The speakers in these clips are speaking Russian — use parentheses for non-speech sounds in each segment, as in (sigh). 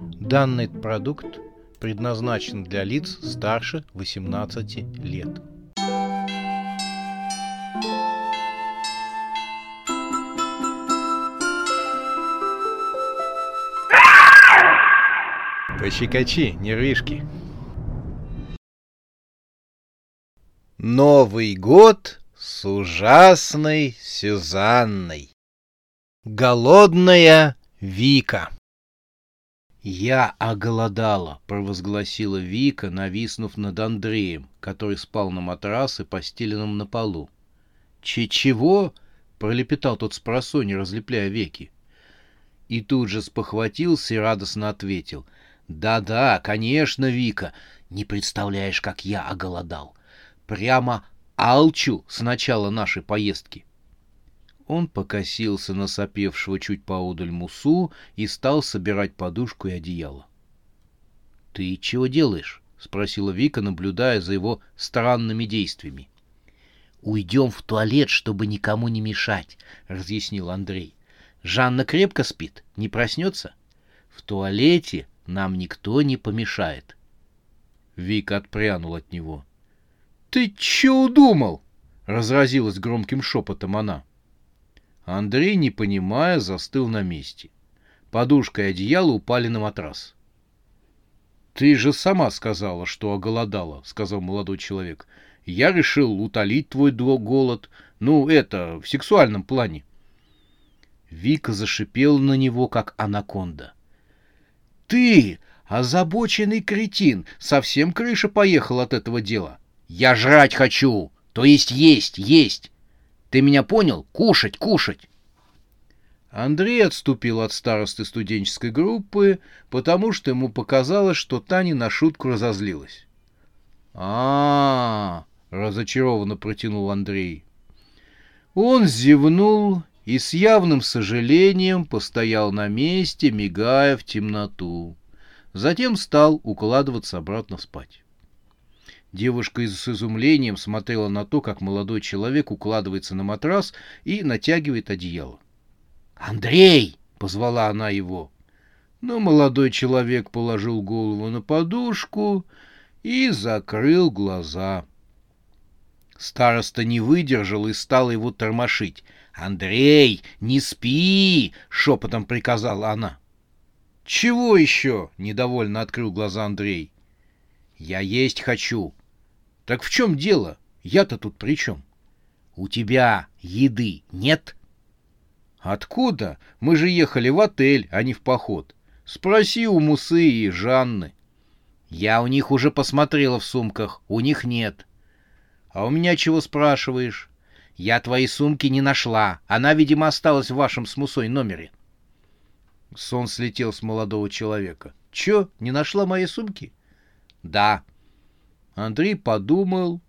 Данный продукт предназначен для лиц старше 18 лет. Пощекочи, нервишки. Новый год с ужасной Сюзанной. Голодная Вика. «Я оголодала», — провозгласила Вика, нависнув над Андреем, который спал на матрасе, постеленном на полу. «Че-чего?» — пролепетал тот с просони, разлепляя веки. И тут же спохватился и радостно ответил. «Да-да, конечно, Вика, не представляешь, как я оголодал. Прямо алчу с начала нашей поездки». Он покосился на сопевшего чуть поодаль Мусу и стал собирать подушку и одеяло. — Ты чего делаешь? — спросила Вика, наблюдая за его странными действиями. — Уйдем в туалет, чтобы никому не мешать, — разъяснил Андрей. — Жанна крепко спит, не проснется? В туалете нам никто не помешает. Вика отпрянул от него. — Ты че удумал? — разразилась громким шепотом она. — Андрей, не понимая, застыл на месте. Подушка и одеяло упали на матрас. «Ты же сама сказала, что оголодала», — сказал молодой человек. «Я решил утолить твой голод. Ну, это, в сексуальном плане». Вика зашипела на него, как анаконда. «Ты, озабоченный кретин, совсем крыша поехала от этого дела. Я жрать хочу, то есть есть, есть. Ты меня понял? Кушать, кушать!» Андрей отступил от старосты студенческой группы, потому что ему показалось, что Таня на шутку разозлилась. а, -а, -а разочарованно протянул Андрей. Он зевнул и с явным сожалением постоял на месте, мигая в темноту. Затем стал укладываться обратно спать. Девушка с изумлением смотрела на то, как молодой человек укладывается на матрас и натягивает одеяло. «Андрей!» — позвала она его. Но молодой человек положил голову на подушку и закрыл глаза. Староста не выдержал и стал его тормошить. «Андрей, не спи!» — шепотом приказала она. «Чего еще?» — недовольно открыл глаза Андрей. «Я есть хочу», так в чем дело? Я-то тут при чем? У тебя еды нет? Откуда? Мы же ехали в отель, а не в поход. Спроси у Мусы и Жанны. Я у них уже посмотрела в сумках, у них нет. А у меня чего спрашиваешь? Я твои сумки не нашла. Она, видимо, осталась в вашем с Мусой номере. Сон слетел с молодого человека. Чё, не нашла мои сумки? Да, Андрей подумал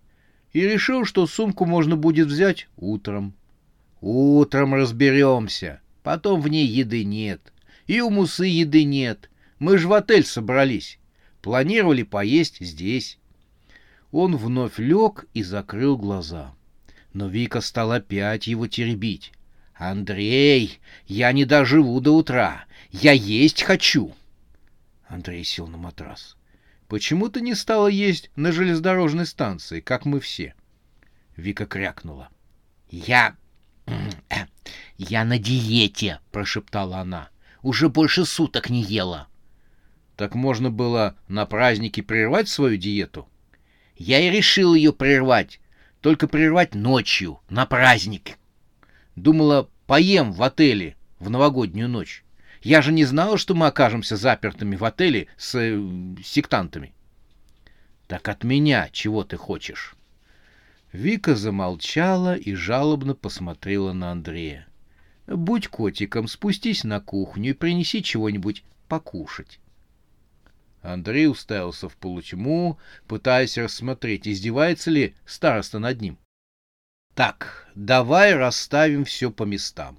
и решил, что сумку можно будет взять утром. Утром разберемся. Потом в ней еды нет. И у Мусы еды нет. Мы же в отель собрались. Планировали поесть здесь. Он вновь лег и закрыл глаза. Но Вика стала опять его теребить. «Андрей, я не доживу до утра. Я есть хочу!» Андрей сел на матрас. Почему ты не стала есть на железнодорожной станции, как мы все? Вика крякнула. Я... (clears throat) Я на диете, прошептала она. Уже больше суток не ела. Так можно было на празднике прервать свою диету? Я и решил ее прервать. Только прервать ночью, на праздник. Думала, поем в отеле в новогоднюю ночь. Я же не знал, что мы окажемся запертыми в отеле с э, сектантами. Так от меня чего ты хочешь? Вика замолчала и жалобно посмотрела на Андрея. Будь котиком, спустись на кухню и принеси чего-нибудь покушать. Андрей уставился в полутьму, пытаясь рассмотреть, издевается ли староста над ним. — Так, давай расставим все по местам.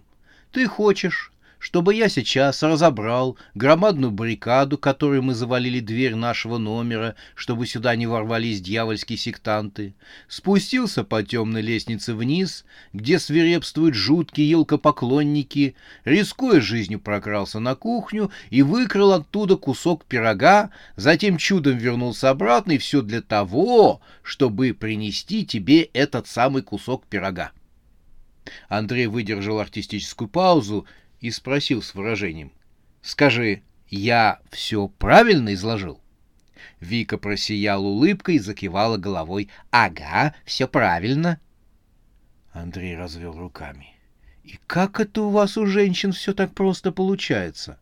Ты хочешь, чтобы я сейчас разобрал громадную баррикаду, которой мы завалили дверь нашего номера, чтобы сюда не ворвались дьявольские сектанты, спустился по темной лестнице вниз, где свирепствуют жуткие елкопоклонники, рискуя жизнью прокрался на кухню и выкрал оттуда кусок пирога, затем чудом вернулся обратно, и все для того, чтобы принести тебе этот самый кусок пирога. Андрей выдержал артистическую паузу и спросил с выражением. «Скажи, я все правильно изложил?» Вика просияла улыбкой и закивала головой. «Ага, все правильно». Андрей развел руками. «И как это у вас у женщин все так просто получается?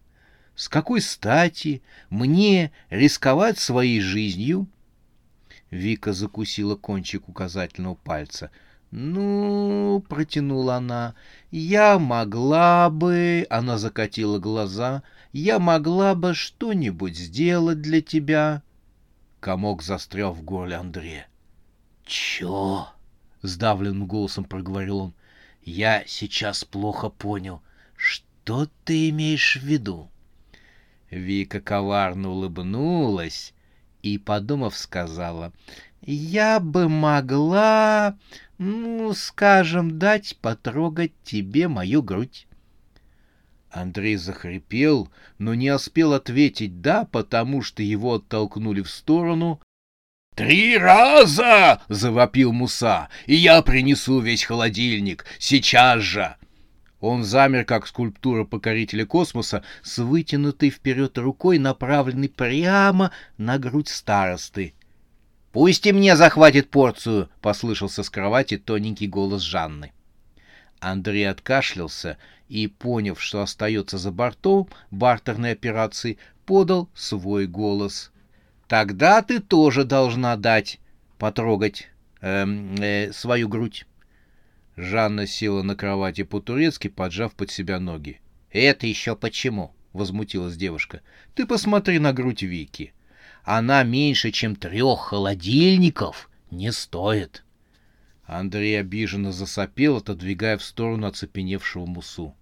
С какой стати мне рисковать своей жизнью?» Вика закусила кончик указательного пальца — «Ну, — протянула она, — я могла бы...» — она закатила глаза. «Я могла бы что-нибудь сделать для тебя». Комок застрял в горле Андрея. «Чё?» — сдавленным голосом проговорил он. «Я сейчас плохо понял. Что ты имеешь в виду?» Вика коварно улыбнулась и, подумав, сказала, «Я бы могла ну, скажем, дать потрогать тебе мою грудь. Андрей захрипел, но не успел ответить «да», потому что его оттолкнули в сторону. «Три раза!» — завопил Муса. «И я принесу весь холодильник! Сейчас же!» Он замер, как скульптура покорителя космоса, с вытянутой вперед рукой, направленной прямо на грудь старосты. «Пусть и мне захватит порцию!» — послышался с кровати тоненький голос Жанны. Андрей откашлялся и, поняв, что остается за бортом бартерной операции, подал свой голос. «Тогда ты тоже должна дать, потрогать э, э, свою грудь». Жанна села на кровати по-турецки, поджав под себя ноги. «Это еще почему?» — возмутилась девушка. «Ты посмотри на грудь Вики она меньше, чем трех холодильников не стоит. Андрей обиженно засопел, отодвигая в сторону оцепеневшего мусу.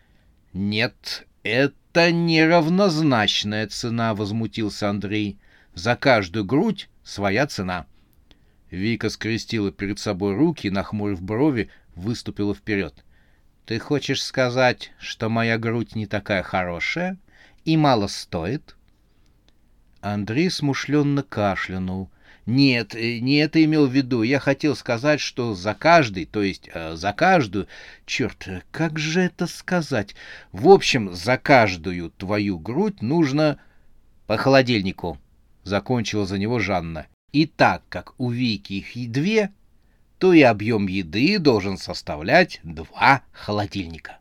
— Нет, это неравнозначная цена, — возмутился Андрей. — За каждую грудь своя цена. Вика скрестила перед собой руки и, нахмурив брови, выступила вперед. — Ты хочешь сказать, что моя грудь не такая хорошая и мало стоит? — Андрей смушленно кашлянул. Нет, э, не это имел в виду. Я хотел сказать, что за каждый, то есть э, за каждую... Черт, как же это сказать? В общем, за каждую твою грудь нужно... По холодильнику. Закончила за него Жанна. И так как у Вики их две, то и объем еды должен составлять два холодильника.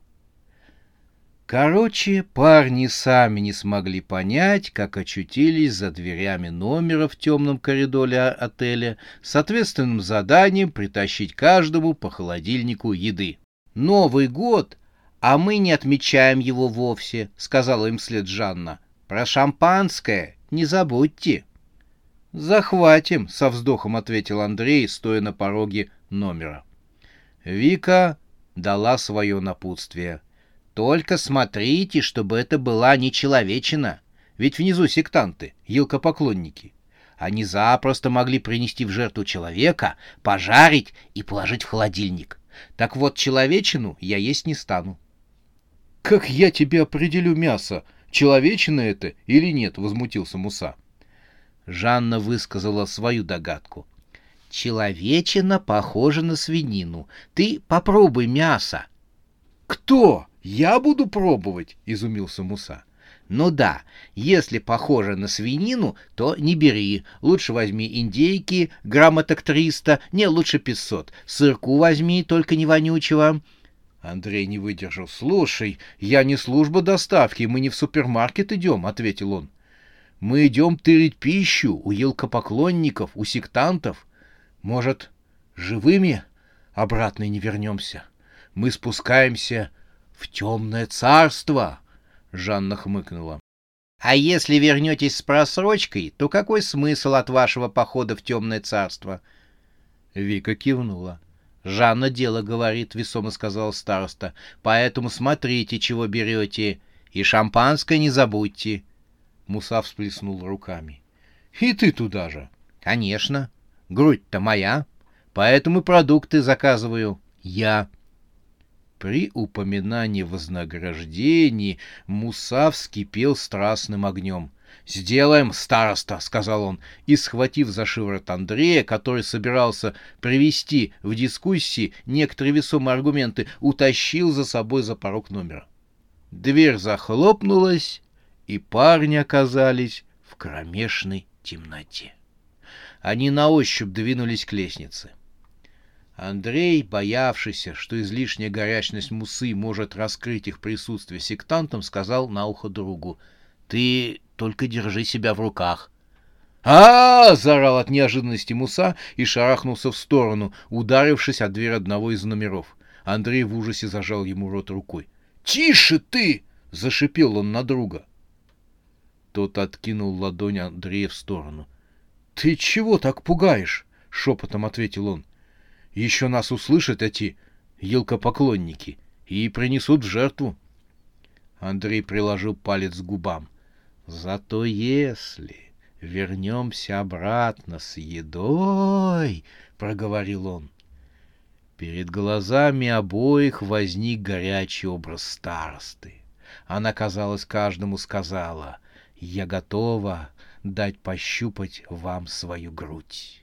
Короче, парни сами не смогли понять, как очутились за дверями номера в темном коридоре отеля с ответственным заданием притащить каждому по холодильнику еды. «Новый год, а мы не отмечаем его вовсе», — сказала им след Жанна. «Про шампанское не забудьте». «Захватим», — со вздохом ответил Андрей, стоя на пороге номера. Вика дала свое напутствие — только смотрите, чтобы это была не человечина. Ведь внизу сектанты, елкопоклонники. Они запросто могли принести в жертву человека, пожарить и положить в холодильник. Так вот, человечину я есть не стану. — Как я тебе определю мясо, человечина это или нет? — возмутился Муса. Жанна высказала свою догадку. — Человечина похожа на свинину. Ты попробуй мясо. — Кто? «Я буду пробовать», — изумился Муса. «Ну да, если похоже на свинину, то не бери. Лучше возьми индейки, граммоток 300, не, лучше 500. Сырку возьми, только не вонючего». Андрей не выдержал. «Слушай, я не служба доставки, мы не в супермаркет идем», — ответил он. «Мы идем тырить пищу у елкопоклонников, у сектантов. Может, живыми обратно не вернемся? Мы спускаемся в темное царство!» — Жанна хмыкнула. «А если вернетесь с просрочкой, то какой смысл от вашего похода в темное царство?» Вика кивнула. Жанна дело говорит, весомо сказал староста. Поэтому смотрите, чего берете. И шампанское не забудьте. Муса всплеснул руками. И ты туда же. Конечно. Грудь-то моя. Поэтому продукты заказываю я. При упоминании вознаграждений Муса вскипел страстным огнем. «Сделаем, староста!» — сказал он, и, схватив за шиворот Андрея, который собирался привести в дискуссии некоторые весомые аргументы, утащил за собой за порог номера. Дверь захлопнулась, и парни оказались в кромешной темноте. Они на ощупь двинулись к лестнице. Андрей, боявшийся, что излишняя горячность мусы может раскрыть их присутствие сектантам, сказал на ухо другу, «Ты только держи себя в руках». а, заорал от неожиданности Муса и шарахнулся в сторону, ударившись о дверь одного из номеров. Андрей в ужасе зажал ему рот рукой. «Тише ты!» — зашипел он на друга. Тот откинул ладонь Андрея в сторону. «Ты чего так пугаешь?» — шепотом ответил он. Еще нас услышат эти елкопоклонники и принесут в жертву. Андрей приложил палец к губам. Зато если вернемся обратно с едой, проговорил он. Перед глазами обоих возник горячий образ старосты. Она, казалось, каждому сказала, «Я готова дать пощупать вам свою грудь».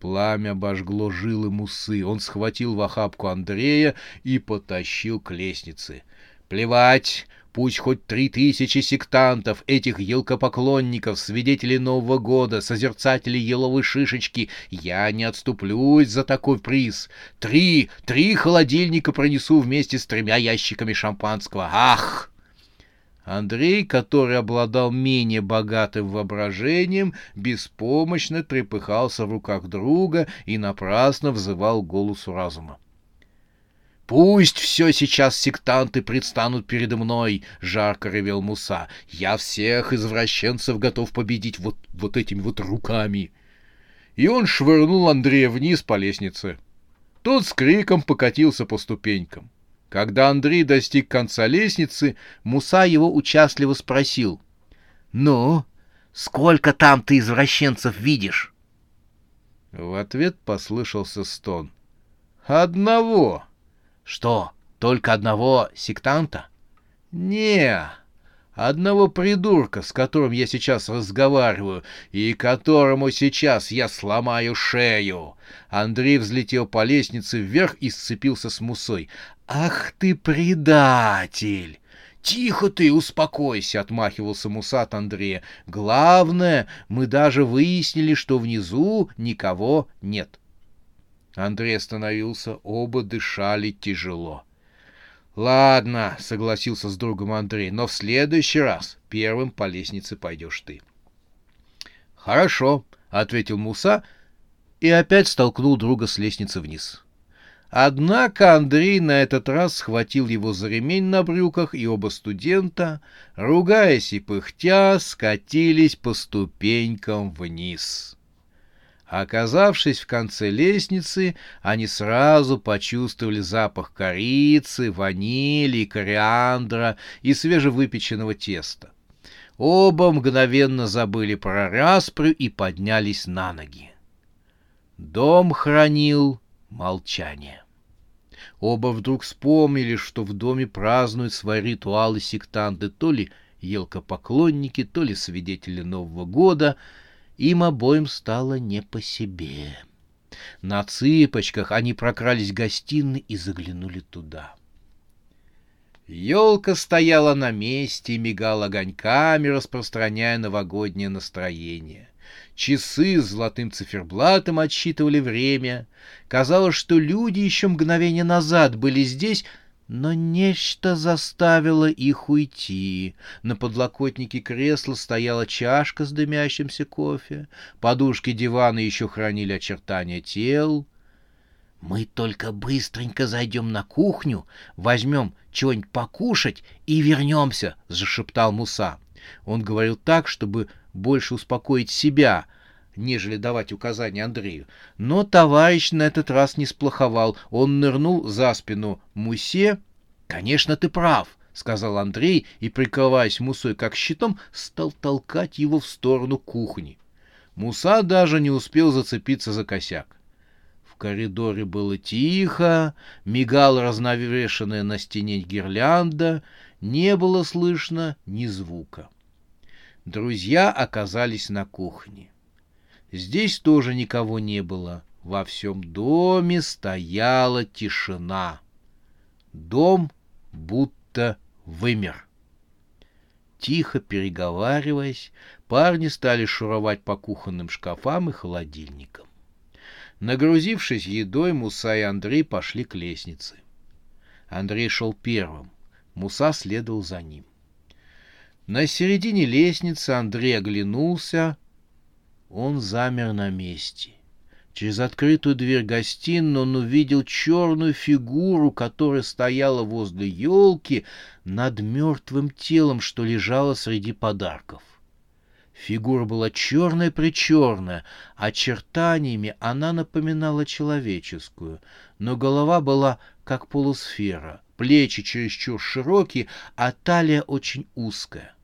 Пламя обожгло жилы мусы. Он схватил в охапку Андрея и потащил к лестнице. «Плевать! Пусть хоть три тысячи сектантов, этих елкопоклонников, свидетелей Нового года, созерцателей еловой шишечки, я не отступлюсь за такой приз. Три, три холодильника пронесу вместе с тремя ящиками шампанского. Ах!» Андрей, который обладал менее богатым воображением, беспомощно трепыхался в руках друга и напрасно взывал голосу разума. «Пусть все сейчас сектанты предстанут передо мной!» — жарко ревел Муса. «Я всех извращенцев готов победить вот, вот этими вот руками!» И он швырнул Андрея вниз по лестнице. Тот с криком покатился по ступенькам. Когда Андрей достиг конца лестницы, Муса его участливо спросил. «Ну, сколько там ты извращенцев видишь?» В ответ послышался стон. «Одного!» «Что, только одного сектанта?» «Не, Одного придурка, с которым я сейчас разговариваю, и которому сейчас я сломаю шею. Андрей взлетел по лестнице вверх и сцепился с Мусой. «Ах ты предатель!» «Тихо ты, успокойся!» — отмахивался Муса от Андрея. «Главное, мы даже выяснили, что внизу никого нет». Андрей остановился, оба дышали тяжело. «Ладно», — согласился с другом Андрей, — «но в следующий раз первым по лестнице пойдешь ты». «Хорошо», — ответил Муса и опять столкнул друга с лестницы вниз. Однако Андрей на этот раз схватил его за ремень на брюках, и оба студента, ругаясь и пыхтя, скатились по ступенькам вниз. Оказавшись в конце лестницы, они сразу почувствовали запах корицы, ванили, кориандра и свежевыпеченного теста. Оба мгновенно забыли про распрю и поднялись на ноги. Дом хранил молчание. Оба вдруг вспомнили, что в доме празднуют свои ритуалы сектанты, то ли елкопоклонники, то ли свидетели Нового года — им обоим стало не по себе. На цыпочках они прокрались в гостиной и заглянули туда. Елка стояла на месте и мигала огоньками, распространяя новогоднее настроение. Часы с золотым циферблатом отсчитывали время. Казалось, что люди еще мгновение назад были здесь, но нечто заставило их уйти. На подлокотнике кресла стояла чашка с дымящимся кофе. Подушки дивана еще хранили очертания тел. «Мы только быстренько зайдем на кухню, возьмем чего-нибудь покушать и вернемся», — зашептал Муса. Он говорил так, чтобы больше успокоить себя. нежели давать указания Андрею. Но товарищ на этот раз не сплоховал. Он нырнул за спину Мусе. «Конечно, ты прав», — сказал Андрей и, прикрываясь Мусой как щитом, стал толкать его в сторону кухни. Муса даже не успел зацепиться за косяк. В коридоре было тихо, мигала разновешенная на стене гирлянда, не было слышно ни звука. Друзья оказались на кухне. Здесь тоже никого не было. Во всем доме стояла тишина. Дом будто вымер. Тихо переговариваясь, парни стали шуровать по кухонным шкафам и холодильникам. Нагрузившись едой, Муса и Андрей пошли к лестнице. Андрей шел первым, Муса следовал за ним. На середине лестницы Андрей оглянулся. Он замер на месте. Через открытую дверь гостиной он увидел черную фигуру, которая стояла возле елки над мертвым телом, что лежало среди подарков. Фигура была черная-причерная, очертаниями она напоминала человеческую, но голова была как полусфера, плечи чересчур широкие, а талия очень узкая.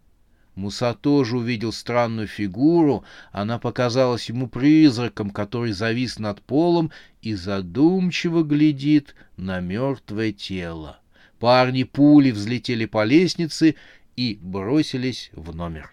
Муса тоже увидел странную фигуру, она показалась ему призраком, который завис над полом и задумчиво глядит на мертвое тело. Парни пули взлетели по лестнице и бросились в номер.